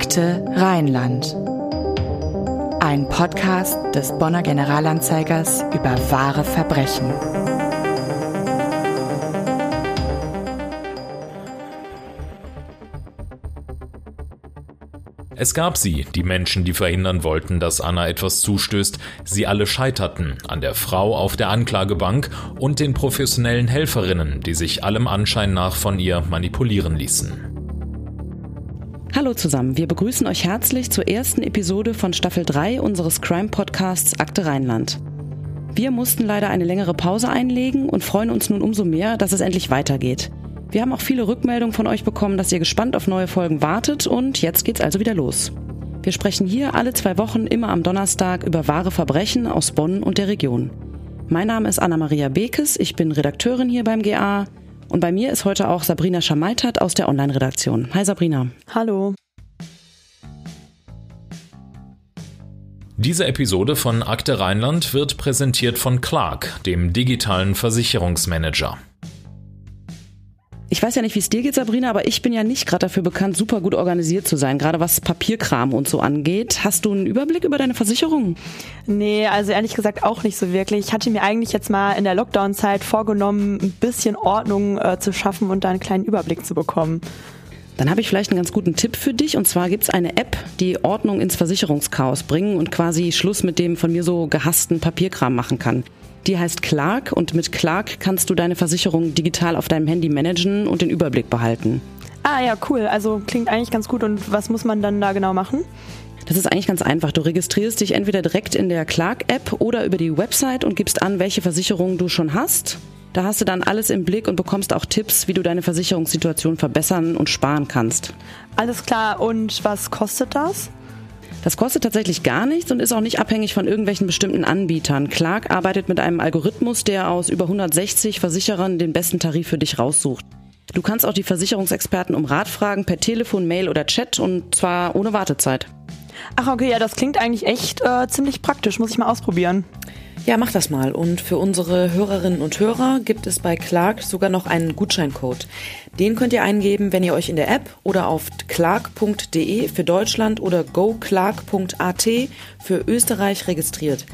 Akte Rheinland. Ein Podcast des Bonner Generalanzeigers über wahre Verbrechen. Es gab sie, die Menschen, die verhindern wollten, dass Anna etwas zustößt. Sie alle scheiterten an der Frau auf der Anklagebank und den professionellen Helferinnen, die sich allem Anschein nach von ihr manipulieren ließen. Hallo zusammen, wir begrüßen euch herzlich zur ersten Episode von Staffel 3 unseres Crime-Podcasts Akte Rheinland. Wir mussten leider eine längere Pause einlegen und freuen uns nun umso mehr, dass es endlich weitergeht. Wir haben auch viele Rückmeldungen von euch bekommen, dass ihr gespannt auf neue Folgen wartet und jetzt geht's also wieder los. Wir sprechen hier alle zwei Wochen immer am Donnerstag über wahre Verbrechen aus Bonn und der Region. Mein Name ist Anna-Maria Bekes, ich bin Redakteurin hier beim GA und bei mir ist heute auch Sabrina Schamaitert aus der Online-Redaktion. Hi Sabrina. Hallo. Diese Episode von Akte Rheinland wird präsentiert von Clark, dem digitalen Versicherungsmanager. Ich weiß ja nicht, wie es dir geht, Sabrina, aber ich bin ja nicht gerade dafür bekannt, super gut organisiert zu sein, gerade was Papierkram und so angeht. Hast du einen Überblick über deine Versicherung? Nee, also ehrlich gesagt auch nicht so wirklich. Ich hatte mir eigentlich jetzt mal in der Lockdown-Zeit vorgenommen, ein bisschen Ordnung äh, zu schaffen und da einen kleinen Überblick zu bekommen. Dann habe ich vielleicht einen ganz guten Tipp für dich. Und zwar gibt es eine App, die Ordnung ins Versicherungschaos bringen und quasi Schluss mit dem von mir so gehassten Papierkram machen kann. Die heißt Clark und mit Clark kannst du deine Versicherung digital auf deinem Handy managen und den Überblick behalten. Ah ja, cool. Also klingt eigentlich ganz gut. Und was muss man dann da genau machen? Das ist eigentlich ganz einfach. Du registrierst dich entweder direkt in der Clark-App oder über die Website und gibst an, welche Versicherungen du schon hast. Da hast du dann alles im Blick und bekommst auch Tipps, wie du deine Versicherungssituation verbessern und sparen kannst. Alles klar. Und was kostet das? Das kostet tatsächlich gar nichts und ist auch nicht abhängig von irgendwelchen bestimmten Anbietern. Clark arbeitet mit einem Algorithmus, der aus über 160 Versicherern den besten Tarif für dich raussucht. Du kannst auch die Versicherungsexperten um Rat fragen per Telefon, Mail oder Chat und zwar ohne Wartezeit. Ach okay, ja, das klingt eigentlich echt äh, ziemlich praktisch. Muss ich mal ausprobieren. Ja, mach das mal. Und für unsere Hörerinnen und Hörer gibt es bei Clark sogar noch einen Gutscheincode. Den könnt ihr eingeben, wenn ihr euch in der App oder auf clark.de für Deutschland oder goclark.at für Österreich registriert.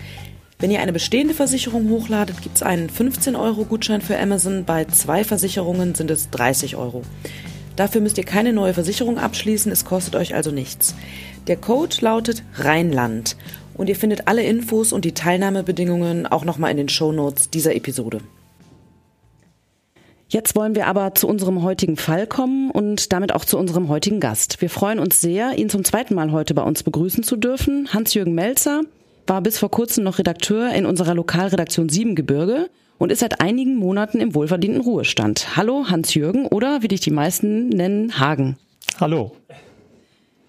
Wenn ihr eine bestehende Versicherung hochladet, gibt es einen 15 Euro Gutschein für Amazon. Bei zwei Versicherungen sind es 30 Euro. Dafür müsst ihr keine neue Versicherung abschließen, es kostet euch also nichts. Der Code lautet Rheinland und ihr findet alle Infos und die Teilnahmebedingungen auch nochmal in den Shownotes dieser Episode. Jetzt wollen wir aber zu unserem heutigen Fall kommen und damit auch zu unserem heutigen Gast. Wir freuen uns sehr, ihn zum zweiten Mal heute bei uns begrüßen zu dürfen. Hans-Jürgen Melzer war bis vor kurzem noch Redakteur in unserer Lokalredaktion Siebengebirge und ist seit einigen Monaten im wohlverdienten Ruhestand. Hallo Hans-Jürgen oder wie dich die meisten nennen, Hagen. Hallo.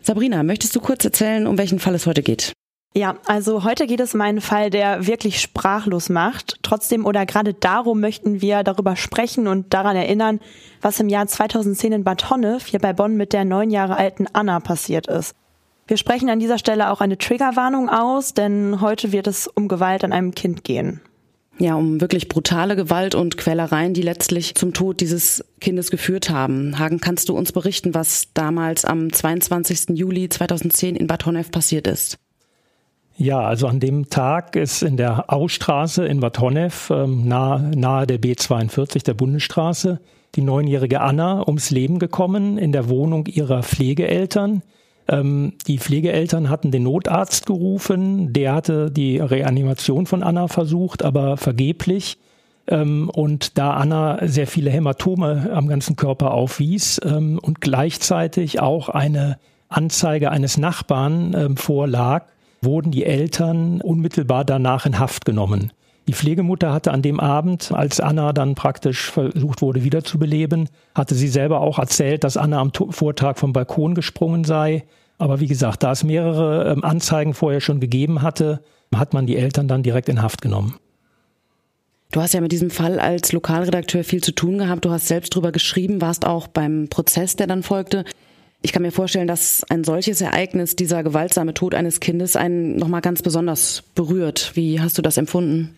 Sabrina, möchtest du kurz erzählen, um welchen Fall es heute geht? Ja, also heute geht es um einen Fall, der wirklich sprachlos macht. Trotzdem oder gerade darum möchten wir darüber sprechen und daran erinnern, was im Jahr 2010 in Bad Honnef hier bei Bonn mit der neun Jahre alten Anna passiert ist. Wir sprechen an dieser Stelle auch eine Triggerwarnung aus, denn heute wird es um Gewalt an einem Kind gehen. Ja, um wirklich brutale Gewalt und Quälereien, die letztlich zum Tod dieses Kindes geführt haben. Hagen, kannst du uns berichten, was damals am 22. Juli 2010 in Bad Honnef passiert ist? Ja, also an dem Tag ist in der Austraße in Bad Honnef, ähm, nahe, nahe der B42, der Bundesstraße, die neunjährige Anna ums Leben gekommen in der Wohnung ihrer Pflegeeltern. Ähm, die Pflegeeltern hatten den Notarzt gerufen, der hatte die Reanimation von Anna versucht, aber vergeblich. Ähm, und da Anna sehr viele Hämatome am ganzen Körper aufwies ähm, und gleichzeitig auch eine Anzeige eines Nachbarn ähm, vorlag, wurden die Eltern unmittelbar danach in Haft genommen. Die Pflegemutter hatte an dem Abend, als Anna dann praktisch versucht wurde wiederzubeleben, hatte sie selber auch erzählt, dass Anna am Vortag vom Balkon gesprungen sei. Aber wie gesagt, da es mehrere ähm, Anzeigen vorher schon gegeben hatte, hat man die Eltern dann direkt in Haft genommen. Du hast ja mit diesem Fall als Lokalredakteur viel zu tun gehabt. Du hast selbst drüber geschrieben, warst auch beim Prozess, der dann folgte. Ich kann mir vorstellen, dass ein solches Ereignis, dieser gewaltsame Tod eines Kindes, einen nochmal ganz besonders berührt. Wie hast du das empfunden?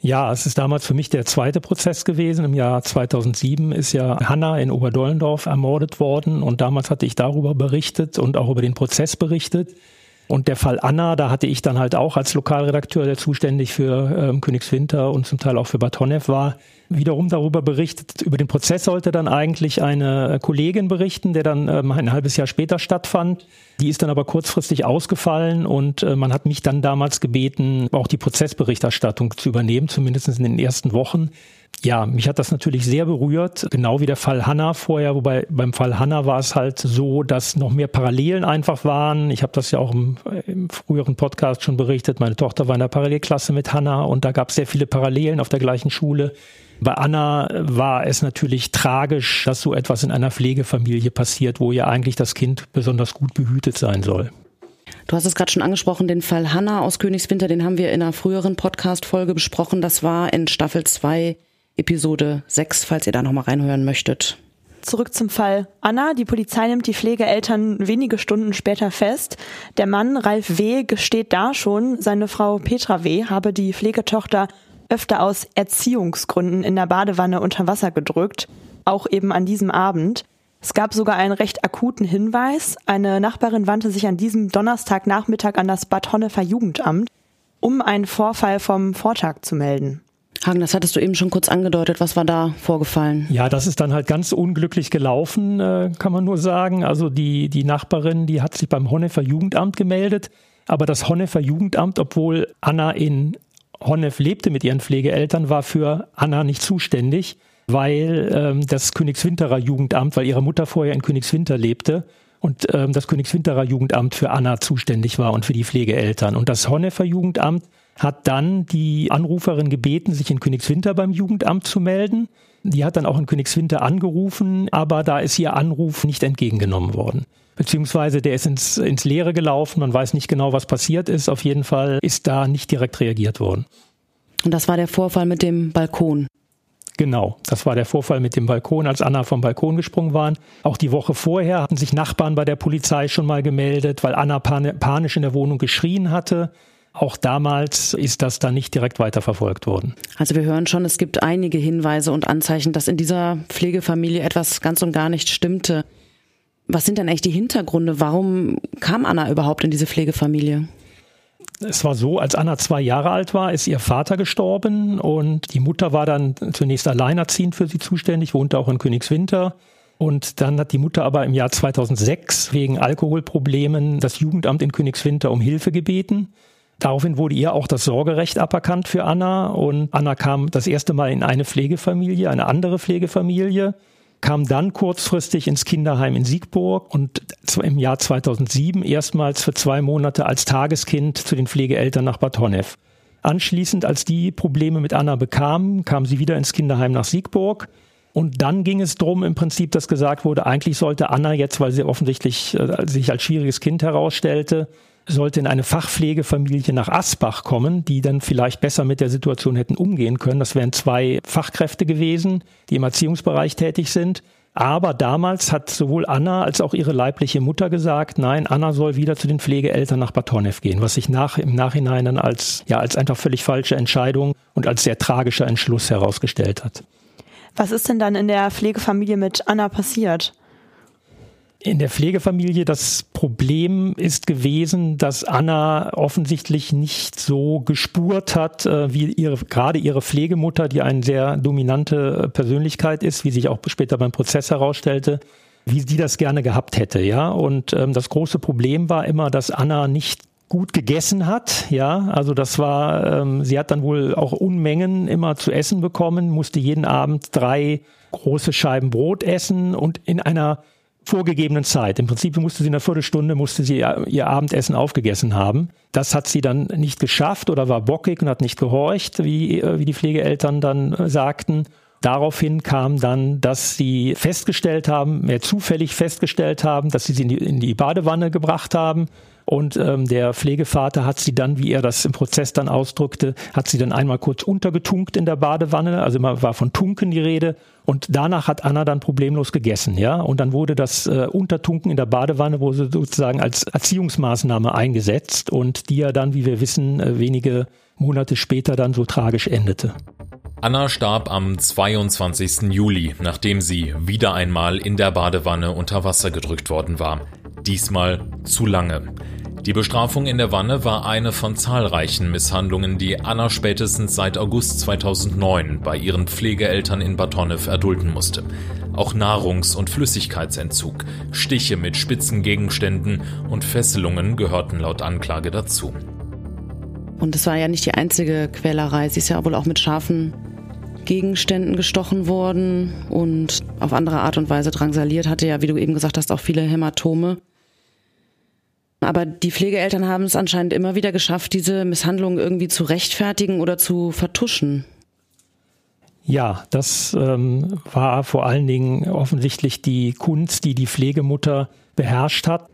Ja, es ist damals für mich der zweite Prozess gewesen. Im Jahr 2007 ist ja Hanna in Oberdollendorf ermordet worden und damals hatte ich darüber berichtet und auch über den Prozess berichtet. Und der Fall Anna, da hatte ich dann halt auch als Lokalredakteur, der zuständig für ähm, Königswinter und zum Teil auch für Bad war, wiederum darüber berichtet. Über den Prozess sollte dann eigentlich eine Kollegin berichten, der dann ähm, ein halbes Jahr später stattfand. Die ist dann aber kurzfristig ausgefallen und äh, man hat mich dann damals gebeten, auch die Prozessberichterstattung zu übernehmen, zumindest in den ersten Wochen. Ja, mich hat das natürlich sehr berührt, genau wie der Fall Hanna vorher, wobei beim Fall Hanna war es halt so, dass noch mehr Parallelen einfach waren. Ich habe das ja auch im, im, früheren Podcast schon berichtet. Meine Tochter war in der Parallelklasse mit Hanna und da gab es sehr viele Parallelen auf der gleichen Schule. Bei Anna war es natürlich tragisch, dass so etwas in einer Pflegefamilie passiert, wo ja eigentlich das Kind besonders gut behütet sein soll. Du hast es gerade schon angesprochen, den Fall Hanna aus Königswinter, den haben wir in einer früheren Podcast-Folge besprochen. Das war in Staffel 2, Episode 6, falls ihr da nochmal reinhören möchtet. Zurück zum Fall Anna. Die Polizei nimmt die Pflegeeltern wenige Stunden später fest. Der Mann, Ralf W., gesteht da schon, seine Frau Petra W. habe die Pflegetochter öfter aus Erziehungsgründen in der Badewanne unter Wasser gedrückt, auch eben an diesem Abend. Es gab sogar einen recht akuten Hinweis. Eine Nachbarin wandte sich an diesem Donnerstagnachmittag an das Bad Honnefer Jugendamt, um einen Vorfall vom Vortag zu melden. Hagen, das hattest du eben schon kurz angedeutet. Was war da vorgefallen? Ja, das ist dann halt ganz unglücklich gelaufen, äh, kann man nur sagen. Also die, die Nachbarin, die hat sich beim Honnefer Jugendamt gemeldet. Aber das Honnefer Jugendamt, obwohl Anna in Honnef lebte mit ihren Pflegeeltern, war für Anna nicht zuständig, weil ähm, das Königswinterer Jugendamt, weil ihre Mutter vorher in Königswinter lebte und ähm, das Königswinterer Jugendamt für Anna zuständig war und für die Pflegeeltern. Und das Honnefer Jugendamt hat dann die Anruferin gebeten, sich in Königswinter beim Jugendamt zu melden. Die hat dann auch in Königswinter angerufen, aber da ist ihr Anruf nicht entgegengenommen worden beziehungsweise der ist ins, ins Leere gelaufen. Man weiß nicht genau, was passiert ist. Auf jeden Fall ist da nicht direkt reagiert worden. Und das war der Vorfall mit dem Balkon. Genau, das war der Vorfall mit dem Balkon, als Anna vom Balkon gesprungen waren. Auch die Woche vorher hatten sich Nachbarn bei der Polizei schon mal gemeldet, weil Anna panisch in der Wohnung geschrien hatte. Auch damals ist das dann nicht direkt weiterverfolgt worden. Also wir hören schon, es gibt einige Hinweise und Anzeichen, dass in dieser Pflegefamilie etwas ganz und gar nicht stimmte. Was sind denn eigentlich die Hintergründe? Warum kam Anna überhaupt in diese Pflegefamilie? Es war so, als Anna zwei Jahre alt war, ist ihr Vater gestorben und die Mutter war dann zunächst alleinerziehend für sie zuständig, wohnte auch in Königswinter. Und dann hat die Mutter aber im Jahr 2006 wegen Alkoholproblemen das Jugendamt in Königswinter um Hilfe gebeten. Daraufhin wurde ihr auch das Sorgerecht aberkannt für Anna und Anna kam das erste Mal in eine Pflegefamilie, eine andere Pflegefamilie kam dann kurzfristig ins Kinderheim in Siegburg und im Jahr 2007 erstmals für zwei Monate als Tageskind zu den Pflegeeltern nach Bad Honnef. Anschließend, als die Probleme mit Anna bekamen, kam sie wieder ins Kinderheim nach Siegburg. Und dann ging es drum im Prinzip, dass gesagt wurde, eigentlich sollte Anna jetzt, weil sie offensichtlich äh, sich als schwieriges Kind herausstellte, sollte in eine Fachpflegefamilie nach Asbach kommen, die dann vielleicht besser mit der Situation hätten umgehen können. Das wären zwei Fachkräfte gewesen, die im Erziehungsbereich tätig sind. Aber damals hat sowohl Anna als auch ihre leibliche Mutter gesagt, nein, Anna soll wieder zu den Pflegeeltern nach Batonev gehen, was sich nach, im Nachhinein dann als, ja, als einfach völlig falsche Entscheidung und als sehr tragischer Entschluss herausgestellt hat. Was ist denn dann in der Pflegefamilie mit Anna passiert? In der Pflegefamilie das Problem ist gewesen, dass Anna offensichtlich nicht so gespurt hat, äh, wie ihre, gerade ihre Pflegemutter, die eine sehr dominante Persönlichkeit ist, wie sich auch später beim Prozess herausstellte, wie sie das gerne gehabt hätte, ja. Und ähm, das große Problem war immer, dass Anna nicht gut gegessen hat, ja, also das war, ähm, sie hat dann wohl auch Unmengen immer zu essen bekommen, musste jeden Abend drei große Scheiben Brot essen und in einer vorgegebenen Zeit. Im Prinzip musste sie in einer Viertelstunde musste sie ihr Abendessen aufgegessen haben. Das hat sie dann nicht geschafft oder war bockig und hat nicht gehorcht, wie, äh, wie die Pflegeeltern dann äh, sagten. Daraufhin kam dann, dass sie festgestellt haben, mehr zufällig festgestellt haben, dass sie sie in die, in die Badewanne gebracht haben und ähm, der Pflegevater hat sie dann, wie er das im Prozess dann ausdrückte, hat sie dann einmal kurz untergetunkt in der Badewanne. Also immer war von Tunken die Rede. Und danach hat Anna dann problemlos gegessen, ja. Und dann wurde das äh, Untertunken in der Badewanne wurde sozusagen als Erziehungsmaßnahme eingesetzt und die ja dann, wie wir wissen, äh, wenige Monate später dann so tragisch endete. Anna starb am 22. Juli, nachdem sie wieder einmal in der Badewanne unter Wasser gedrückt worden war. Diesmal zu lange. Die Bestrafung in der Wanne war eine von zahlreichen Misshandlungen, die Anna spätestens seit August 2009 bei ihren Pflegeeltern in Batonev erdulden musste. Auch Nahrungs- und Flüssigkeitsentzug, Stiche mit spitzen Gegenständen und Fesselungen gehörten laut Anklage dazu. Und es war ja nicht die einzige Quälerei. Sie ist ja wohl auch mit scharfen Gegenständen gestochen worden und auf andere Art und Weise drangsaliert, hatte ja, wie du eben gesagt hast, auch viele Hämatome. Aber die Pflegeeltern haben es anscheinend immer wieder geschafft, diese Misshandlungen irgendwie zu rechtfertigen oder zu vertuschen. Ja, das ähm, war vor allen Dingen offensichtlich die Kunst, die die Pflegemutter beherrscht hat.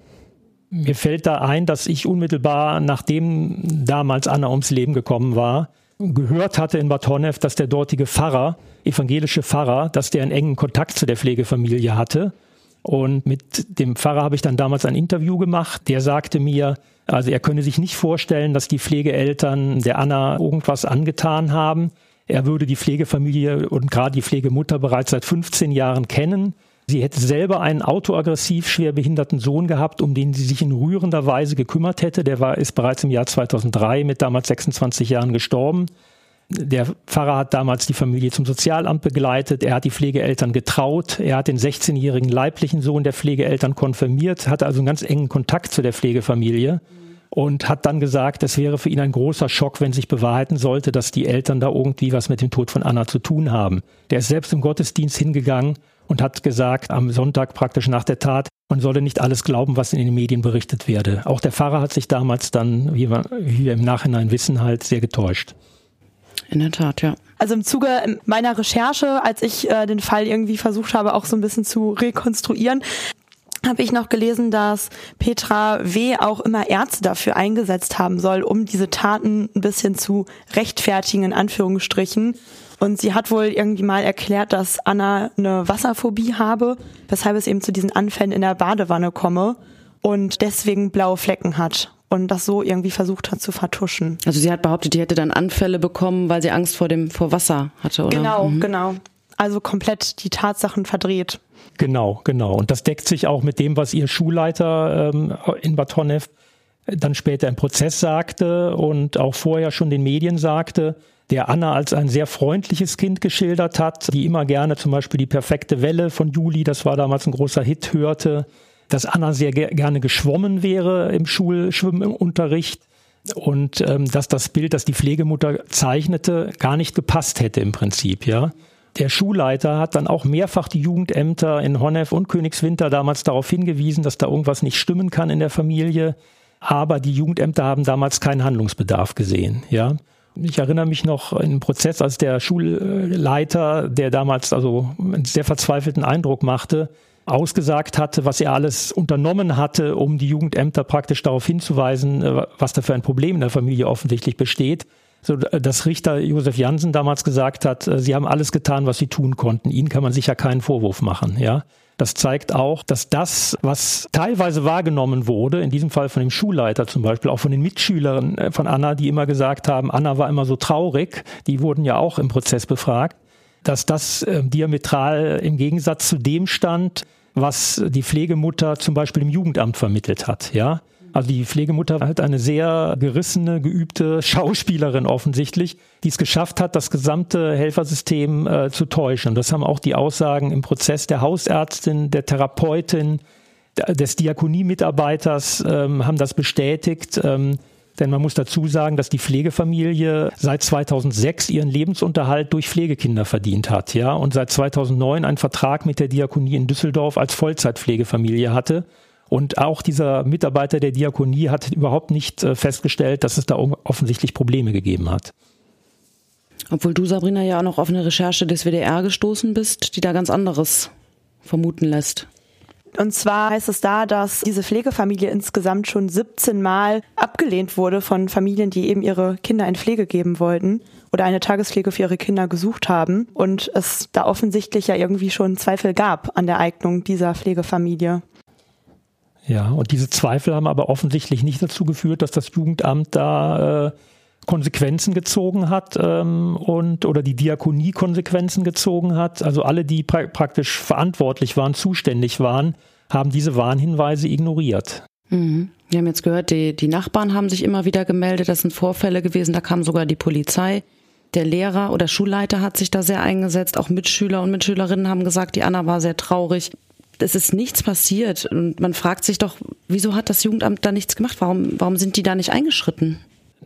Mir fällt da ein, dass ich unmittelbar, nachdem damals Anna ums Leben gekommen war, gehört hatte in Bad Honnef, dass der dortige Pfarrer, evangelische Pfarrer, dass der einen engen Kontakt zu der Pflegefamilie hatte. Und mit dem Pfarrer habe ich dann damals ein Interview gemacht. Der sagte mir, also er könne sich nicht vorstellen, dass die Pflegeeltern der Anna irgendwas angetan haben. Er würde die Pflegefamilie und gerade die Pflegemutter bereits seit 15 Jahren kennen. Sie hätte selber einen autoaggressiv schwer behinderten Sohn gehabt, um den sie sich in rührender Weise gekümmert hätte. Der war, ist bereits im Jahr 2003 mit damals 26 Jahren gestorben. Der Pfarrer hat damals die Familie zum Sozialamt begleitet. Er hat die Pflegeeltern getraut. Er hat den 16-jährigen leiblichen Sohn der Pflegeeltern konfirmiert, hatte also einen ganz engen Kontakt zu der Pflegefamilie und hat dann gesagt, es wäre für ihn ein großer Schock, wenn sich bewahrheiten sollte, dass die Eltern da irgendwie was mit dem Tod von Anna zu tun haben. Der ist selbst im Gottesdienst hingegangen und hat gesagt, am Sonntag praktisch nach der Tat, man solle nicht alles glauben, was in den Medien berichtet werde. Auch der Pfarrer hat sich damals dann, wie wir, wie wir im Nachhinein wissen, halt sehr getäuscht. In der Tat, ja. Also im Zuge meiner Recherche, als ich äh, den Fall irgendwie versucht habe, auch so ein bisschen zu rekonstruieren, habe ich noch gelesen, dass Petra W. auch immer Ärzte dafür eingesetzt haben soll, um diese Taten ein bisschen zu rechtfertigen, in Anführungsstrichen. Und sie hat wohl irgendwie mal erklärt, dass Anna eine Wasserphobie habe, weshalb es eben zu diesen Anfällen in der Badewanne komme und deswegen blaue Flecken hat und das so irgendwie versucht hat zu vertuschen. Also sie hat behauptet, die hätte dann Anfälle bekommen, weil sie Angst vor dem vor Wasser hatte, oder? Genau, mhm. genau. Also komplett die Tatsachen verdreht. Genau, genau. Und das deckt sich auch mit dem, was ihr Schulleiter ähm, in Bad Honnef dann später im Prozess sagte und auch vorher schon den Medien sagte, der Anna als ein sehr freundliches Kind geschildert hat, die immer gerne zum Beispiel die perfekte Welle von Juli, das war damals ein großer Hit, hörte, dass Anna sehr ge gerne geschwommen wäre im Schulschwimmunterricht und ähm, dass das Bild, das die Pflegemutter zeichnete, gar nicht gepasst hätte im Prinzip, ja. Der Schulleiter hat dann auch mehrfach die Jugendämter in Honnef und Königswinter damals darauf hingewiesen, dass da irgendwas nicht stimmen kann in der Familie. Aber die Jugendämter haben damals keinen Handlungsbedarf gesehen, ja. Ich erinnere mich noch in einem Prozess, als der Schulleiter, der damals also einen sehr verzweifelten Eindruck machte, ausgesagt hatte, was er alles unternommen hatte, um die Jugendämter praktisch darauf hinzuweisen, äh, was da für ein Problem in der Familie offensichtlich besteht. So, dass Richter Josef Jansen damals gesagt hat, äh, sie haben alles getan, was sie tun konnten. Ihnen kann man sicher keinen Vorwurf machen, ja. Das zeigt auch, dass das, was teilweise wahrgenommen wurde, in diesem Fall von dem Schulleiter zum Beispiel, auch von den Mitschülern äh, von Anna, die immer gesagt haben, Anna war immer so traurig, die wurden ja auch im Prozess befragt, dass das äh, diametral im Gegensatz zu dem stand, was die Pflegemutter zum Beispiel im Jugendamt vermittelt hat, ja. Also die Pflegemutter hat eine sehr gerissene, geübte Schauspielerin offensichtlich, die es geschafft hat, das gesamte Helfersystem äh, zu täuschen. Das haben auch die Aussagen im Prozess der Hausärztin, der Therapeutin, des Diakoniemitarbeiters ähm, haben das bestätigt. Ähm, denn man muss dazu sagen, dass die Pflegefamilie seit 2006 ihren Lebensunterhalt durch Pflegekinder verdient hat, ja, und seit 2009 einen Vertrag mit der Diakonie in Düsseldorf als Vollzeitpflegefamilie hatte. Und auch dieser Mitarbeiter der Diakonie hat überhaupt nicht äh, festgestellt, dass es da offensichtlich Probleme gegeben hat. Obwohl du, Sabrina, ja auch noch auf eine Recherche des WDR gestoßen bist, die da ganz anderes vermuten lässt. Und zwar heißt es da, dass diese Pflegefamilie insgesamt schon 17 Mal abgelehnt wurde von Familien, die eben ihre Kinder in Pflege geben wollten oder eine Tagespflege für ihre Kinder gesucht haben. Und es da offensichtlich ja irgendwie schon Zweifel gab an der Eignung dieser Pflegefamilie. Ja, und diese Zweifel haben aber offensichtlich nicht dazu geführt, dass das Jugendamt da äh, Konsequenzen gezogen hat ähm, und oder die Diakonie Konsequenzen gezogen hat. Also alle, die pra praktisch verantwortlich waren, zuständig waren, haben diese Warnhinweise ignoriert. Mhm. Wir haben jetzt gehört, die, die Nachbarn haben sich immer wieder gemeldet. Das sind Vorfälle gewesen. Da kam sogar die Polizei. Der Lehrer oder Schulleiter hat sich da sehr eingesetzt. Auch Mitschüler und Mitschülerinnen haben gesagt, die Anna war sehr traurig. Es ist nichts passiert. Und man fragt sich doch, wieso hat das Jugendamt da nichts gemacht? Warum, warum sind die da nicht eingeschritten?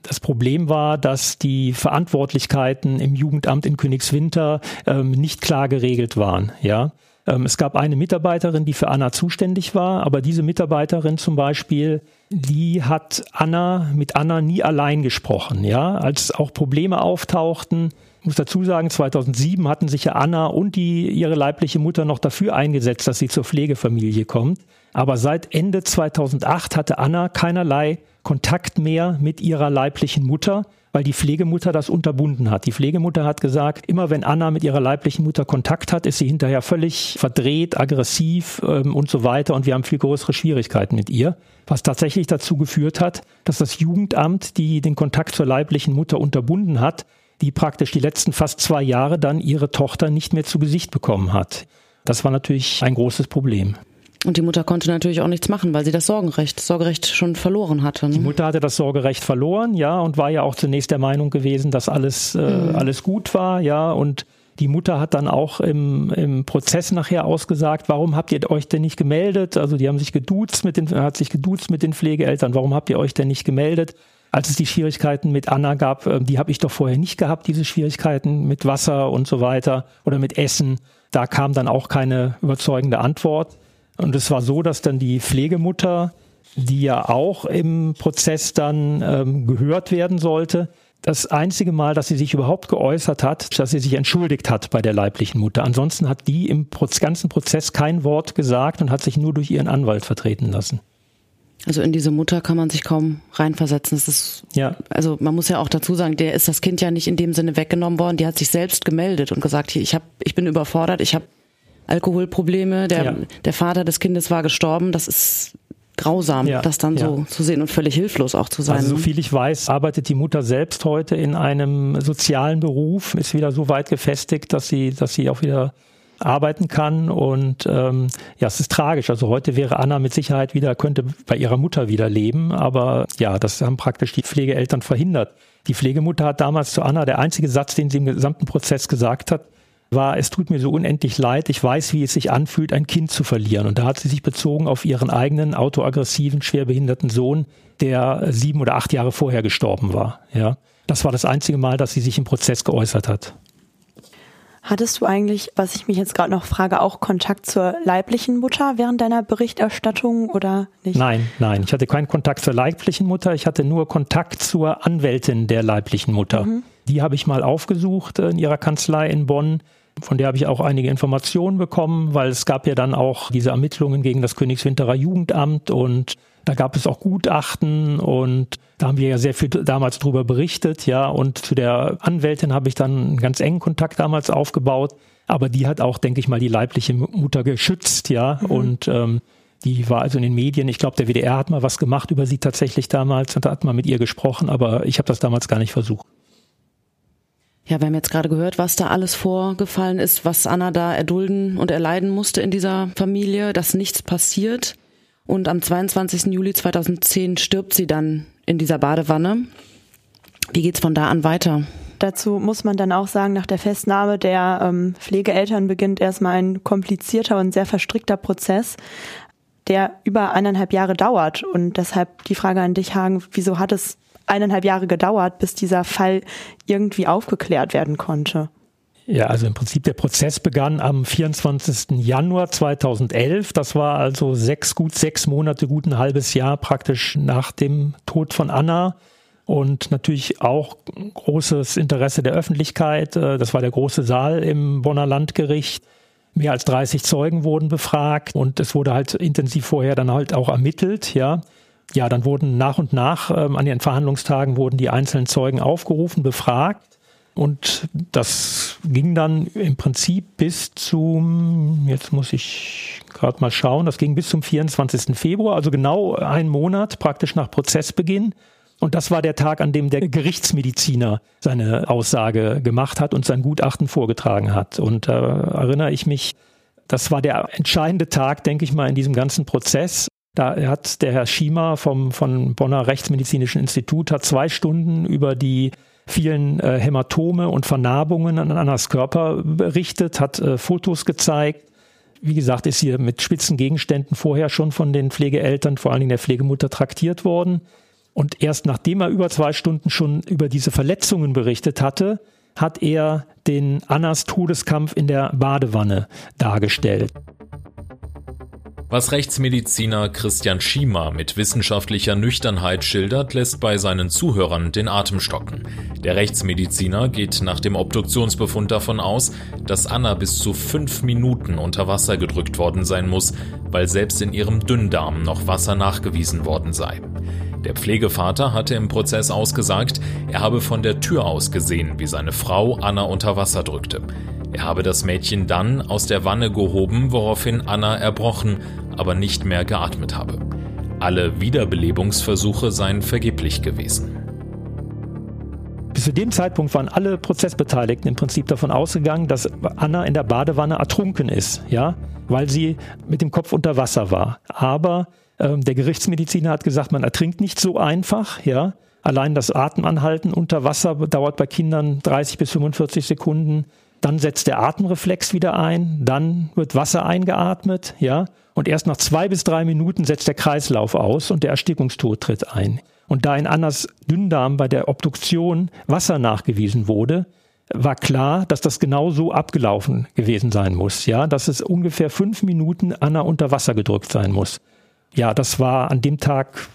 Das Problem war, dass die Verantwortlichkeiten im Jugendamt in Königswinter ähm, nicht klar geregelt waren. Ja, ähm, es gab eine Mitarbeiterin, die für Anna zuständig war, aber diese Mitarbeiterin zum Beispiel, die hat Anna mit Anna nie allein gesprochen. Ja, als auch Probleme auftauchten, muss dazu sagen, 2007 hatten sich ja Anna und die, ihre leibliche Mutter noch dafür eingesetzt, dass sie zur Pflegefamilie kommt. Aber seit Ende 2008 hatte Anna keinerlei Kontakt mehr mit ihrer leiblichen Mutter, weil die Pflegemutter das unterbunden hat. Die Pflegemutter hat gesagt, immer wenn Anna mit ihrer leiblichen Mutter Kontakt hat, ist sie hinterher völlig verdreht, aggressiv ähm, und so weiter und wir haben viel größere Schwierigkeiten mit ihr, was tatsächlich dazu geführt hat, dass das Jugendamt, die den Kontakt zur leiblichen Mutter unterbunden hat, die praktisch die letzten fast zwei Jahre dann ihre Tochter nicht mehr zu Gesicht bekommen hat. Das war natürlich ein großes Problem. Und die Mutter konnte natürlich auch nichts machen, weil sie das Sorgerecht, Sorgerecht schon verloren hatte. Ne? Die Mutter hatte das Sorgerecht verloren, ja, und war ja auch zunächst der Meinung gewesen, dass alles, äh, mhm. alles gut war, ja, und die Mutter hat dann auch im, im Prozess nachher ausgesagt, warum habt ihr euch denn nicht gemeldet? Also die haben sich geduzt mit den, hat sich geduzt mit den Pflegeeltern, warum habt ihr euch denn nicht gemeldet? Als es die Schwierigkeiten mit Anna gab, äh, die habe ich doch vorher nicht gehabt, diese Schwierigkeiten mit Wasser und so weiter oder mit Essen. Da kam dann auch keine überzeugende Antwort. Und es war so, dass dann die Pflegemutter, die ja auch im Prozess dann ähm, gehört werden sollte, das einzige Mal, dass sie sich überhaupt geäußert hat, dass sie sich entschuldigt hat bei der leiblichen Mutter. Ansonsten hat die im ganzen Prozess kein Wort gesagt und hat sich nur durch ihren Anwalt vertreten lassen. Also in diese Mutter kann man sich kaum reinversetzen. Das ist, ja. Also man muss ja auch dazu sagen, der ist das Kind ja nicht in dem Sinne weggenommen worden. Die hat sich selbst gemeldet und gesagt, ich hab, ich bin überfordert, ich habe Alkoholprobleme, der, ja. der Vater des Kindes war gestorben. Das ist grausam, ja, das dann ja. so zu sehen und völlig hilflos auch zu sein. Also so ne? viel ich weiß, arbeitet die Mutter selbst heute in einem sozialen Beruf, ist wieder so weit gefestigt, dass sie, dass sie auch wieder arbeiten kann und ähm, ja, es ist tragisch. Also heute wäre Anna mit Sicherheit wieder, könnte bei ihrer Mutter wieder leben, aber ja, das haben praktisch die Pflegeeltern verhindert. Die Pflegemutter hat damals zu Anna, der einzige Satz, den sie im gesamten Prozess gesagt hat, war, es tut mir so unendlich leid, ich weiß, wie es sich anfühlt, ein Kind zu verlieren. Und da hat sie sich bezogen auf ihren eigenen autoaggressiven, schwerbehinderten Sohn, der sieben oder acht Jahre vorher gestorben war. Ja, das war das einzige Mal, dass sie sich im Prozess geäußert hat. Hattest du eigentlich, was ich mich jetzt gerade noch frage, auch Kontakt zur leiblichen Mutter während deiner Berichterstattung oder nicht? Nein, nein, ich hatte keinen Kontakt zur leiblichen Mutter, ich hatte nur Kontakt zur Anwältin der leiblichen Mutter. Mhm. Die habe ich mal aufgesucht in ihrer Kanzlei in Bonn. Von der habe ich auch einige Informationen bekommen, weil es gab ja dann auch diese Ermittlungen gegen das Königswinterer Jugendamt und da gab es auch Gutachten und da haben wir ja sehr viel damals drüber berichtet, ja. Und zu der Anwältin habe ich dann einen ganz engen Kontakt damals aufgebaut. Aber die hat auch, denke ich mal, die leibliche Mutter geschützt, ja. Mhm. Und ähm, die war also in den Medien. Ich glaube, der WDR hat mal was gemacht über sie tatsächlich damals und da hat man mit ihr gesprochen, aber ich habe das damals gar nicht versucht. Ja, wir haben jetzt gerade gehört, was da alles vorgefallen ist, was Anna da erdulden und erleiden musste in dieser Familie, dass nichts passiert. Und am 22. Juli 2010 stirbt sie dann in dieser Badewanne. Wie geht's von da an weiter? Dazu muss man dann auch sagen, nach der Festnahme der ähm, Pflegeeltern beginnt erstmal ein komplizierter und sehr verstrickter Prozess, der über eineinhalb Jahre dauert. Und deshalb die Frage an dich, Hagen, wieso hat es eineinhalb Jahre gedauert, bis dieser Fall irgendwie aufgeklärt werden konnte. Ja, also im Prinzip der Prozess begann am 24. Januar 2011. Das war also sechs, gut sechs Monate, gut ein halbes Jahr praktisch nach dem Tod von Anna. Und natürlich auch großes Interesse der Öffentlichkeit. Äh, das war der große Saal im Bonner Landgericht. Mehr als 30 Zeugen wurden befragt und es wurde halt intensiv vorher dann halt auch ermittelt, ja ja, dann wurden nach und nach ähm, an den Verhandlungstagen wurden die einzelnen Zeugen aufgerufen, befragt. Und das ging dann im Prinzip bis zum, jetzt muss ich gerade mal schauen, das ging bis zum 24. Februar, also genau einen Monat praktisch nach Prozessbeginn. Und das war der Tag, an dem der Gerichtsmediziner seine Aussage gemacht hat und sein Gutachten vorgetragen hat. Und da äh, erinnere ich mich, das war der entscheidende Tag, denke ich mal, in diesem ganzen Prozess. Da hat der Herr Schiemer vom von Bonner Rechtsmedizinischen Institut hat zwei Stunden über die vielen äh, Hämatome und Vernarbungen an Annas Körper berichtet, hat äh, Fotos gezeigt. Wie gesagt, ist hier mit spitzen Gegenständen vorher schon von den Pflegeeltern, vor allen Dingen der Pflegemutter, traktiert worden. Und erst nachdem er über zwei Stunden schon über diese Verletzungen berichtet hatte, hat er den Annas Todeskampf in der Badewanne dargestellt. Was Rechtsmediziner Christian Schiemer mit wissenschaftlicher Nüchternheit schildert, lässt bei seinen Zuhörern den Atem stocken. Der Rechtsmediziner geht nach dem Obduktionsbefund davon aus, dass Anna bis zu fünf Minuten unter Wasser gedrückt worden sein muss, weil selbst in ihrem Dünndarm noch Wasser nachgewiesen worden sei. Der Pflegevater hatte im Prozess ausgesagt, er habe von der Tür aus gesehen, wie seine Frau Anna unter Wasser drückte. Er habe das Mädchen dann aus der Wanne gehoben, woraufhin Anna erbrochen, aber nicht mehr geatmet habe. Alle Wiederbelebungsversuche seien vergeblich gewesen. Bis zu dem Zeitpunkt waren alle Prozessbeteiligten im Prinzip davon ausgegangen, dass Anna in der Badewanne ertrunken ist, ja, weil sie mit dem Kopf unter Wasser war. Aber ähm, der Gerichtsmediziner hat gesagt, man ertrinkt nicht so einfach, ja. Allein das Atemanhalten unter Wasser dauert bei Kindern 30 bis 45 Sekunden. Dann setzt der Atemreflex wieder ein, dann wird Wasser eingeatmet, ja. Und erst nach zwei bis drei Minuten setzt der Kreislauf aus und der Erstickungstod tritt ein. Und da in Annas Dünndarm bei der Obduktion Wasser nachgewiesen wurde, war klar, dass das genau so abgelaufen gewesen sein muss, ja, dass es ungefähr fünf Minuten Anna unter Wasser gedrückt sein muss ja, das war an dem Tag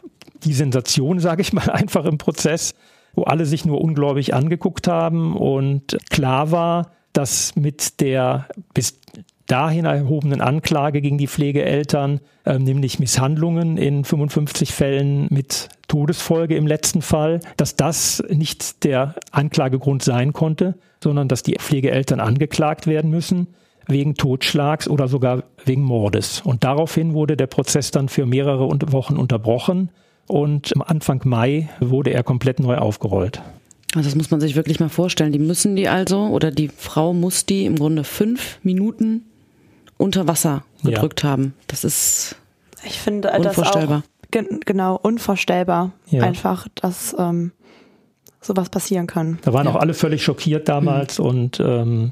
die Sensation, sage ich mal, einfach im Prozess, wo alle sich nur ungläubig angeguckt haben und klar war, dass mit der bis dahin erhobenen Anklage gegen die Pflegeeltern, äh, nämlich Misshandlungen in 55 Fällen mit Todesfolge im letzten Fall, dass das nicht der Anklagegrund sein konnte, sondern dass die Pflegeeltern angeklagt werden müssen wegen Totschlags oder sogar wegen Mordes. Und daraufhin wurde der Prozess dann für mehrere Wochen unterbrochen und Anfang Mai wurde er komplett neu aufgerollt. Also das muss man sich wirklich mal vorstellen. Die müssen die also, oder die Frau muss die im Grunde fünf Minuten unter Wasser gedrückt ja. haben. Das ist ich finde unvorstellbar. Das auch, genau, unvorstellbar. Ja. Einfach, dass ähm, sowas passieren kann. Da waren ja. auch alle völlig schockiert damals mhm. und ähm,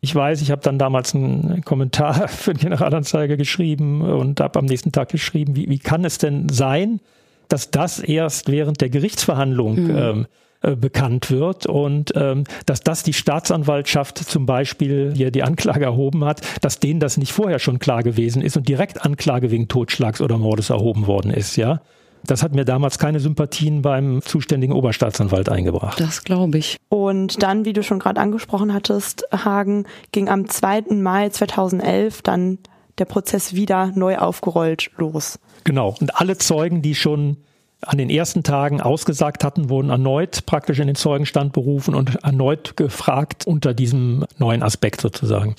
ich weiß, ich habe dann damals einen Kommentar für den Generalanzeiger geschrieben und habe am nächsten Tag geschrieben, wie, wie kann es denn sein, dass das erst während der Gerichtsverhandlung mhm. ähm, äh, bekannt wird und ähm, dass das die Staatsanwaltschaft zum Beispiel hier die Anklage erhoben hat, dass denen das nicht vorher schon klar gewesen ist und direkt Anklage wegen Totschlags oder Mordes erhoben worden ist, ja. Das hat mir damals keine Sympathien beim zuständigen Oberstaatsanwalt eingebracht. Das glaube ich. Und dann, wie du schon gerade angesprochen hattest, Hagen, ging am 2. Mai 2011 dann der Prozess wieder neu aufgerollt los. Genau. Und alle Zeugen, die schon an den ersten Tagen ausgesagt hatten, wurden erneut praktisch in den Zeugenstand berufen und erneut gefragt unter diesem neuen Aspekt sozusagen.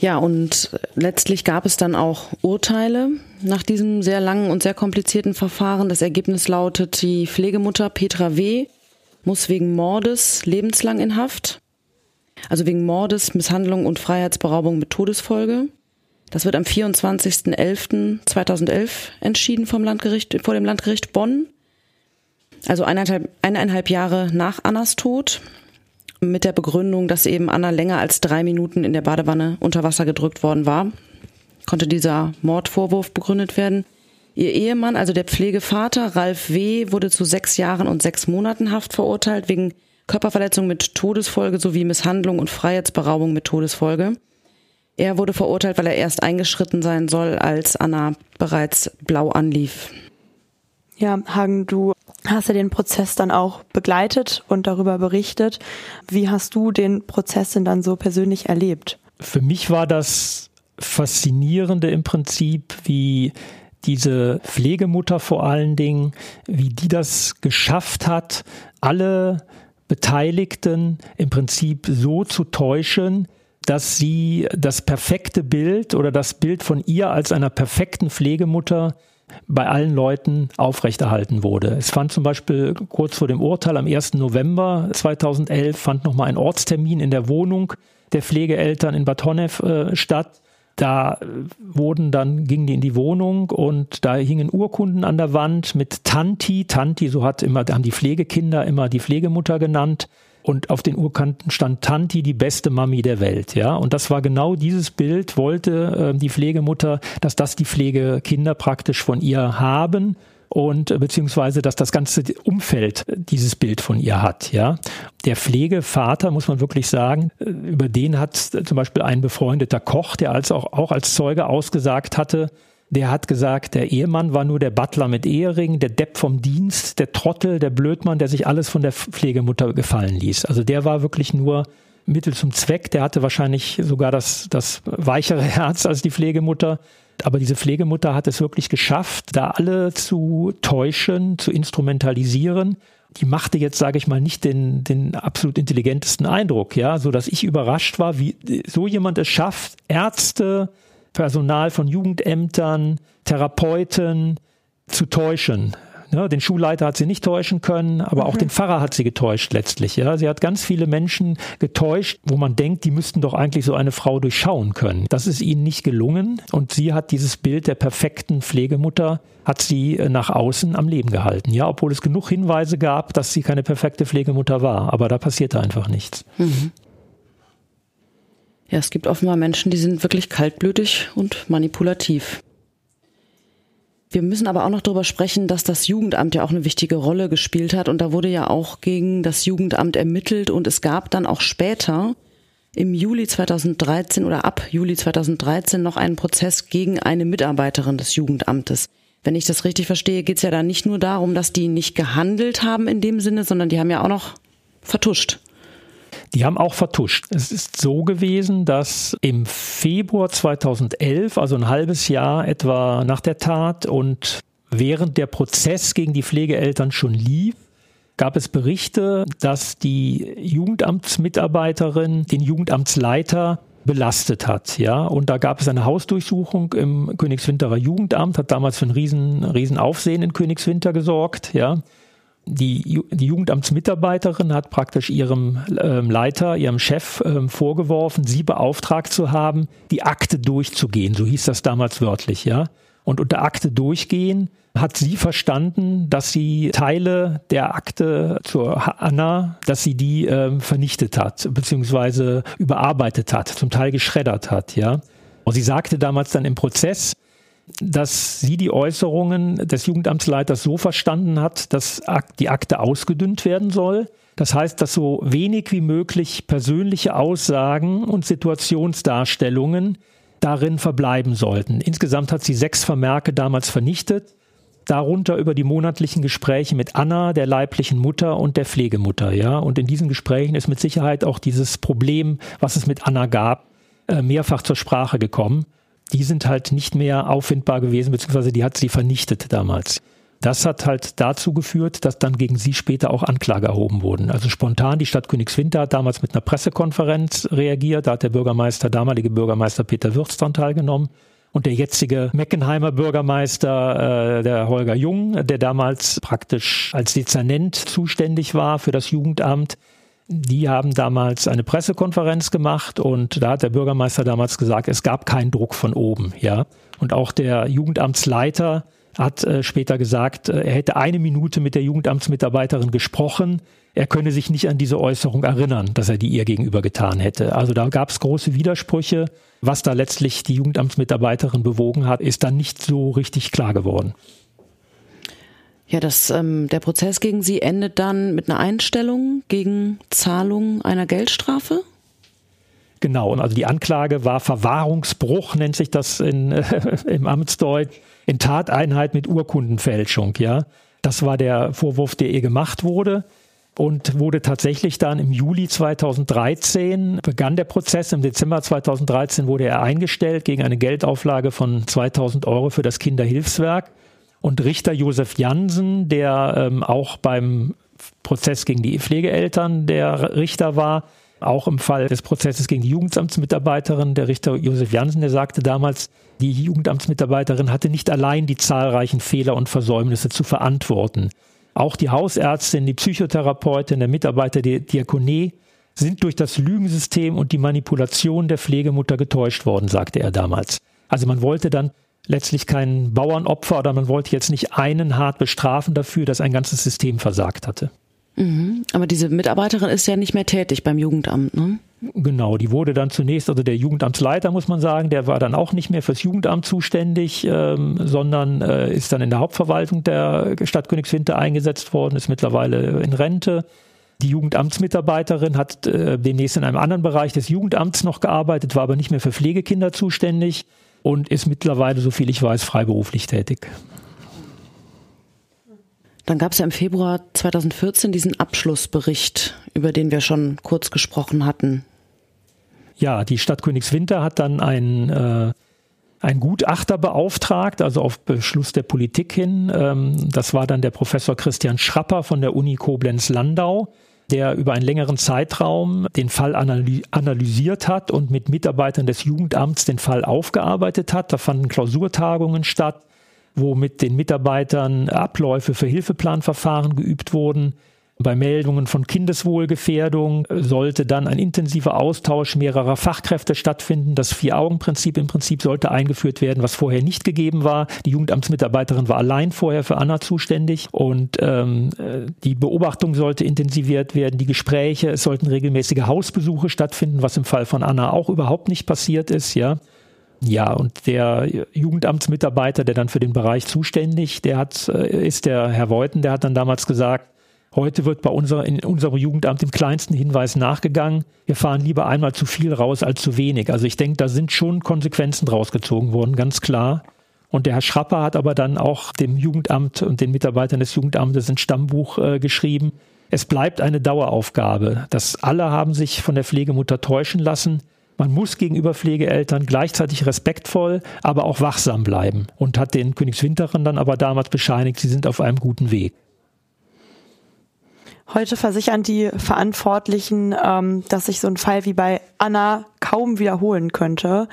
Ja, und letztlich gab es dann auch Urteile nach diesem sehr langen und sehr komplizierten Verfahren. Das Ergebnis lautet, die Pflegemutter Petra W. muss wegen Mordes lebenslang in Haft. Also wegen Mordes, Misshandlung und Freiheitsberaubung mit Todesfolge. Das wird am 24.11.2011 entschieden vom Landgericht, vor dem Landgericht Bonn. Also eineinhalb, eineinhalb Jahre nach Annas Tod mit der Begründung, dass eben Anna länger als drei Minuten in der Badewanne unter Wasser gedrückt worden war, konnte dieser Mordvorwurf begründet werden. Ihr Ehemann, also der Pflegevater Ralf W., wurde zu sechs Jahren und sechs Monaten Haft verurteilt wegen Körperverletzung mit Todesfolge sowie Misshandlung und Freiheitsberaubung mit Todesfolge. Er wurde verurteilt, weil er erst eingeschritten sein soll, als Anna bereits blau anlief. Ja, Hagen, du hast ja den Prozess dann auch begleitet und darüber berichtet. Wie hast du den Prozess denn dann so persönlich erlebt? Für mich war das Faszinierende im Prinzip, wie diese Pflegemutter vor allen Dingen, wie die das geschafft hat, alle Beteiligten im Prinzip so zu täuschen, dass sie das perfekte Bild oder das Bild von ihr als einer perfekten Pflegemutter bei allen Leuten aufrechterhalten wurde. Es fand zum Beispiel kurz vor dem Urteil am 1. November 2011 fand nochmal ein Ortstermin in der Wohnung der Pflegeeltern in Bad Honnef äh, statt. Da äh, wurden dann, gingen die in die Wohnung und da hingen Urkunden an der Wand mit Tanti. Tanti, so hat immer, haben die Pflegekinder immer die Pflegemutter genannt. Und auf den Urkunden stand Tanti, die beste Mami der Welt, ja. Und das war genau dieses Bild, wollte äh, die Pflegemutter, dass das die Pflegekinder praktisch von ihr haben und äh, beziehungsweise dass das ganze Umfeld äh, dieses Bild von ihr hat. Ja, der Pflegevater muss man wirklich sagen, äh, über den hat zum Beispiel ein befreundeter Koch, der als auch, auch als Zeuge ausgesagt hatte, der hat gesagt, der Ehemann war nur der Butler mit Ehering, der Depp vom Dienst, der Trottel, der Blödmann, der sich alles von der Pflegemutter gefallen ließ. Also der war wirklich nur Mittel zum Zweck. Der hatte wahrscheinlich sogar das, das weichere Herz als die Pflegemutter. Aber diese Pflegemutter hat es wirklich geschafft, da alle zu täuschen, zu instrumentalisieren. Die machte jetzt, sage ich mal, nicht den, den absolut intelligentesten Eindruck, ja, so dass ich überrascht war, wie so jemand es schafft, Ärzte, Personal von Jugendämtern, Therapeuten zu täuschen. Ja, den Schulleiter hat sie nicht täuschen können, aber mhm. auch den Pfarrer hat sie getäuscht letztlich. Ja, sie hat ganz viele Menschen getäuscht, wo man denkt, die müssten doch eigentlich so eine Frau durchschauen können. Das ist ihnen nicht gelungen und sie hat dieses Bild der perfekten Pflegemutter hat sie äh, nach außen am Leben gehalten. Ja, obwohl es genug Hinweise gab, dass sie keine perfekte Pflegemutter war, aber da passierte einfach nichts. Mhm. Ja, es gibt offenbar Menschen, die sind wirklich kaltblütig und manipulativ. Wir müssen aber auch noch darüber sprechen, dass das Jugendamt ja auch eine wichtige Rolle gespielt hat. Und da wurde ja auch gegen das Jugendamt ermittelt. Und es gab dann auch später im Juli 2013 oder ab Juli 2013 noch einen Prozess gegen eine Mitarbeiterin des Jugendamtes. Wenn ich das richtig verstehe, geht es ja da nicht nur darum, dass die nicht gehandelt haben in dem Sinne, sondern die haben ja auch noch vertuscht. Die haben auch vertuscht. Es ist so gewesen, dass im Februar 2011, also ein halbes Jahr etwa nach der Tat und während der Prozess gegen die Pflegeeltern schon lief, gab es Berichte, dass die Jugendamtsmitarbeiterin den Jugendamtsleiter belastet hat, ja. Und da gab es eine Hausdurchsuchung im Königswinterer Jugendamt, hat damals für ein riesen, riesen Aufsehen in Königswinter gesorgt, ja die, die Jugendamtsmitarbeiterin hat praktisch ihrem ähm, Leiter, ihrem Chef ähm, vorgeworfen, sie beauftragt zu haben, die Akte durchzugehen. So hieß das damals wörtlich, ja. Und unter Akte durchgehen hat sie verstanden, dass sie Teile der Akte zur Anna, dass sie die ähm, vernichtet hat, beziehungsweise überarbeitet hat, zum Teil geschreddert hat, ja. Und sie sagte damals dann im Prozess, dass sie die Äußerungen des Jugendamtsleiters so verstanden hat, dass die Akte ausgedünnt werden soll. Das heißt, dass so wenig wie möglich persönliche Aussagen und Situationsdarstellungen darin verbleiben sollten. Insgesamt hat sie sechs Vermerke damals vernichtet, darunter über die monatlichen Gespräche mit Anna, der leiblichen Mutter und der Pflegemutter, ja. Und in diesen Gesprächen ist mit Sicherheit auch dieses Problem, was es mit Anna gab, äh, mehrfach zur Sprache gekommen die sind halt nicht mehr auffindbar gewesen, beziehungsweise die hat sie vernichtet damals. Das hat halt dazu geführt, dass dann gegen sie später auch Anklage erhoben wurden. Also spontan, die Stadt Königswinter hat damals mit einer Pressekonferenz reagiert. Da hat der Bürgermeister, damalige Bürgermeister Peter Würz daran teilgenommen. Und der jetzige Meckenheimer Bürgermeister, äh, der Holger Jung, der damals praktisch als Dezernent zuständig war für das Jugendamt, die haben damals eine Pressekonferenz gemacht und da hat der Bürgermeister damals gesagt, es gab keinen Druck von oben, ja. Und auch der Jugendamtsleiter hat äh, später gesagt, äh, er hätte eine Minute mit der Jugendamtsmitarbeiterin gesprochen. Er könne sich nicht an diese Äußerung erinnern, dass er die ihr gegenüber getan hätte. Also da gab es große Widersprüche. Was da letztlich die Jugendamtsmitarbeiterin bewogen hat, ist dann nicht so richtig klar geworden. Ja, das, ähm, der Prozess gegen Sie endet dann mit einer Einstellung gegen Zahlung einer Geldstrafe? Genau, und also die Anklage war Verwahrungsbruch, nennt sich das in, äh, im Amtsdeutsch, in Tateinheit mit Urkundenfälschung, ja. Das war der Vorwurf, der ihr gemacht wurde und wurde tatsächlich dann im Juli 2013 begann der Prozess. Im Dezember 2013 wurde er eingestellt gegen eine Geldauflage von 2000 Euro für das Kinderhilfswerk. Und Richter Josef Jansen, der ähm, auch beim Prozess gegen die Pflegeeltern der Richter war, Auch im Fall des Prozesses gegen die Jugendamtsmitarbeiterin, der Richter Josef Jansen, der sagte damals, die Jugendamtsmitarbeiterin hatte nicht allein die zahlreichen Fehler und Versäumnisse zu verantworten. Auch die Hausärztin, die Psychotherapeutin, der Mitarbeiter der Diakonie sind durch das Lügensystem und die Manipulation der Pflegemutter getäuscht worden, sagte er damals. Also man wollte dann letztlich kein Bauernopfer oder man wollte jetzt nicht einen hart bestrafen dafür, dass ein ganzes System versagt hatte. Mhm. Aber diese Mitarbeiterin ist ja nicht mehr tätig beim Jugendamt, ne? Genau, die wurde dann zunächst, also der Jugendamtsleiter muss man sagen, der war dann auch nicht mehr fürs Jugendamt zuständig, ähm, sondern äh, ist dann in der Hauptverwaltung der Stadt Königswinter eingesetzt worden, ist mittlerweile in Rente. Die Jugendamtsmitarbeiterin hat äh, demnächst in einem anderen Bereich des Jugendamts noch gearbeitet, war aber nicht mehr für Pflegekinder zuständig und ist mittlerweile, so viel ich weiß, freiberuflich tätig. Dann gab es ja im Februar 2014 diesen Abschlussbericht, über den wir schon kurz gesprochen hatten. Ja, die Stadt Königswinter hat dann ein, äh, ein Gutachter beauftragt, also auf Beschluss der Politik hin. Ähm, das war dann der Professor Christian Schrapper von der Uni Koblenz-Landau, der über einen längeren Zeitraum den Fall analysiert hat und mit Mitarbeitern des Jugendamts den Fall aufgearbeitet hat. Da fanden Klausurtagungen statt wo mit den Mitarbeitern Abläufe für Hilfeplanverfahren geübt wurden. Bei Meldungen von Kindeswohlgefährdung sollte dann ein intensiver Austausch mehrerer Fachkräfte stattfinden. Das Vier-Augen-Prinzip im Prinzip sollte eingeführt werden, was vorher nicht gegeben war. Die Jugendamtsmitarbeiterin war allein vorher für Anna zuständig und ähm, die Beobachtung sollte intensiviert werden, die Gespräche, es sollten regelmäßige Hausbesuche stattfinden, was im Fall von Anna auch überhaupt nicht passiert ist, ja. Ja, und der Jugendamtsmitarbeiter, der dann für den Bereich zuständig, der hat, äh, ist der Herr Voiten, der hat dann damals gesagt, heute wird bei unser, in unserem Jugendamt dem kleinsten Hinweis nachgegangen. Wir fahren lieber einmal zu viel raus als zu wenig. Also ich denke, da sind schon Konsequenzen draus gezogen worden, ganz klar. Und der Herr Schrapper hat aber dann auch dem Jugendamt und den Mitarbeitern des Jugendamtes ein Stammbuch äh, geschrieben. Es bleibt eine Daueraufgabe. Das alle haben sich von der Pflegemutter täuschen lassen. Man muss gegenüber Pflegeeltern gleichzeitig respektvoll, aber auch wachsam bleiben und hat den Königswinterern dann aber damals bescheinigt, sie sind auf einem guten Weg. Heute versichern die Verantwortlichen, ähm, dass sich so ein Fall wie bei Anna kaum wiederholen könnte.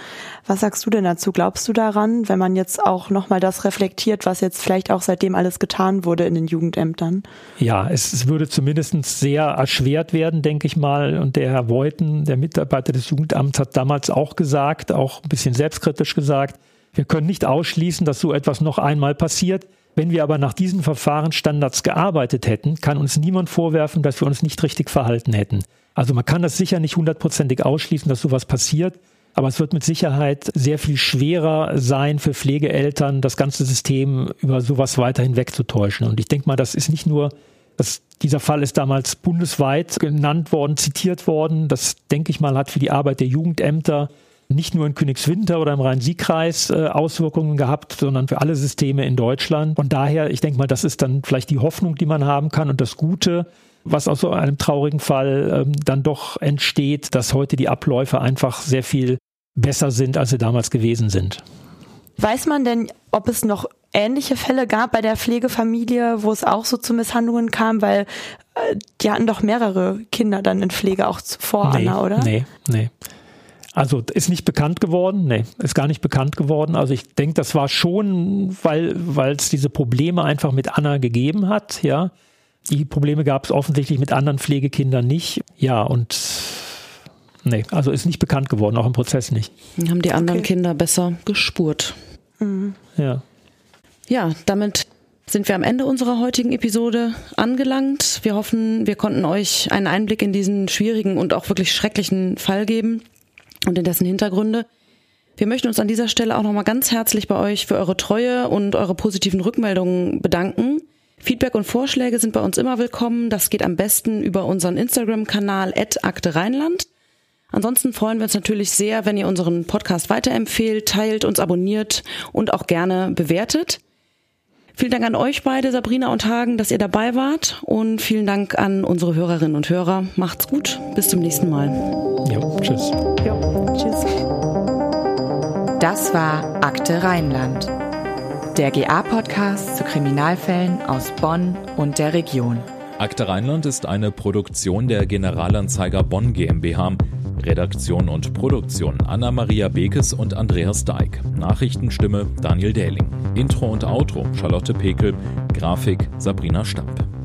Was sagst du denn dazu? Glaubst du daran, wenn man jetzt auch nochmal das reflektiert, was jetzt vielleicht auch seitdem alles getan wurde in den Jugendämtern? Ja, es, es würde zumindest sehr erschwert werden, denke ich mal. Und der Herr Voiten, der Mitarbeiter des Jugendamts, hat damals auch gesagt, auch ein bisschen selbstkritisch gesagt, wir können nicht ausschließen, dass so etwas noch einmal passiert. Wenn wir aber nach diesen Verfahrensstandards gearbeitet hätten, kann uns niemand vorwerfen, dass wir uns nicht richtig verhalten hätten. Also man kann das sicher nicht hundertprozentig ausschließen, dass sowas passiert. Aber es wird mit Sicherheit sehr viel schwerer sein für Pflegeeltern, das ganze System über sowas weiter hinwegzutäuschen. Und ich denke mal, das ist nicht nur, dass dieser Fall ist damals bundesweit genannt worden, zitiert worden. Das, denke ich mal, hat für die Arbeit der Jugendämter nicht nur in Königswinter oder im Rhein-Sieg-Kreis äh, Auswirkungen gehabt, sondern für alle Systeme in Deutschland. Von daher, ich denke mal, das ist dann vielleicht die Hoffnung, die man haben kann und das Gute, was aus so einem traurigen Fall ähm, dann doch entsteht, dass heute die Abläufe einfach sehr viel besser sind, als sie damals gewesen sind. Weiß man denn, ob es noch ähnliche Fälle gab bei der Pflegefamilie, wo es auch so zu Misshandlungen kam, weil äh, die hatten doch mehrere Kinder dann in Pflege auch zuvor, nee, Anna, oder? Nee, nee. Also ist nicht bekannt geworden, nee, ist gar nicht bekannt geworden. Also ich denke, das war schon, weil weil es diese Probleme einfach mit Anna gegeben hat, ja. Die Probleme gab es offensichtlich mit anderen Pflegekindern nicht, ja und nee, also ist nicht bekannt geworden, auch im Prozess nicht. Haben die anderen okay. Kinder besser gespurt. Mhm. Ja. Ja, damit sind wir am Ende unserer heutigen Episode angelangt. Wir hoffen, wir konnten euch einen Einblick in diesen schwierigen und auch wirklich schrecklichen Fall geben und in dessen Hintergründe. Wir möchten uns an dieser Stelle auch nochmal ganz herzlich bei euch für eure Treue und eure positiven Rückmeldungen bedanken. Feedback und Vorschläge sind bei uns immer willkommen. Das geht am besten über unseren Instagram-Kanal Akte Rheinland. Ansonsten freuen wir uns natürlich sehr, wenn ihr unseren Podcast weiterempfehlt, teilt, uns abonniert und auch gerne bewertet. Vielen Dank an euch beide, Sabrina und Hagen, dass ihr dabei wart und vielen Dank an unsere Hörerinnen und Hörer. Macht's gut, bis zum nächsten Mal. Jo, tschüss. Jo, tschüss. Das war Akte Rheinland, der GA-Podcast zu Kriminalfällen aus Bonn und der Region. Akte Rheinland ist eine Produktion der Generalanzeiger Bonn GmbH. Redaktion und Produktion Anna-Maria Bekes und Andreas Deik. Nachrichtenstimme Daniel Dähling. Intro und Outro Charlotte Pekel. Grafik Sabrina Stamp.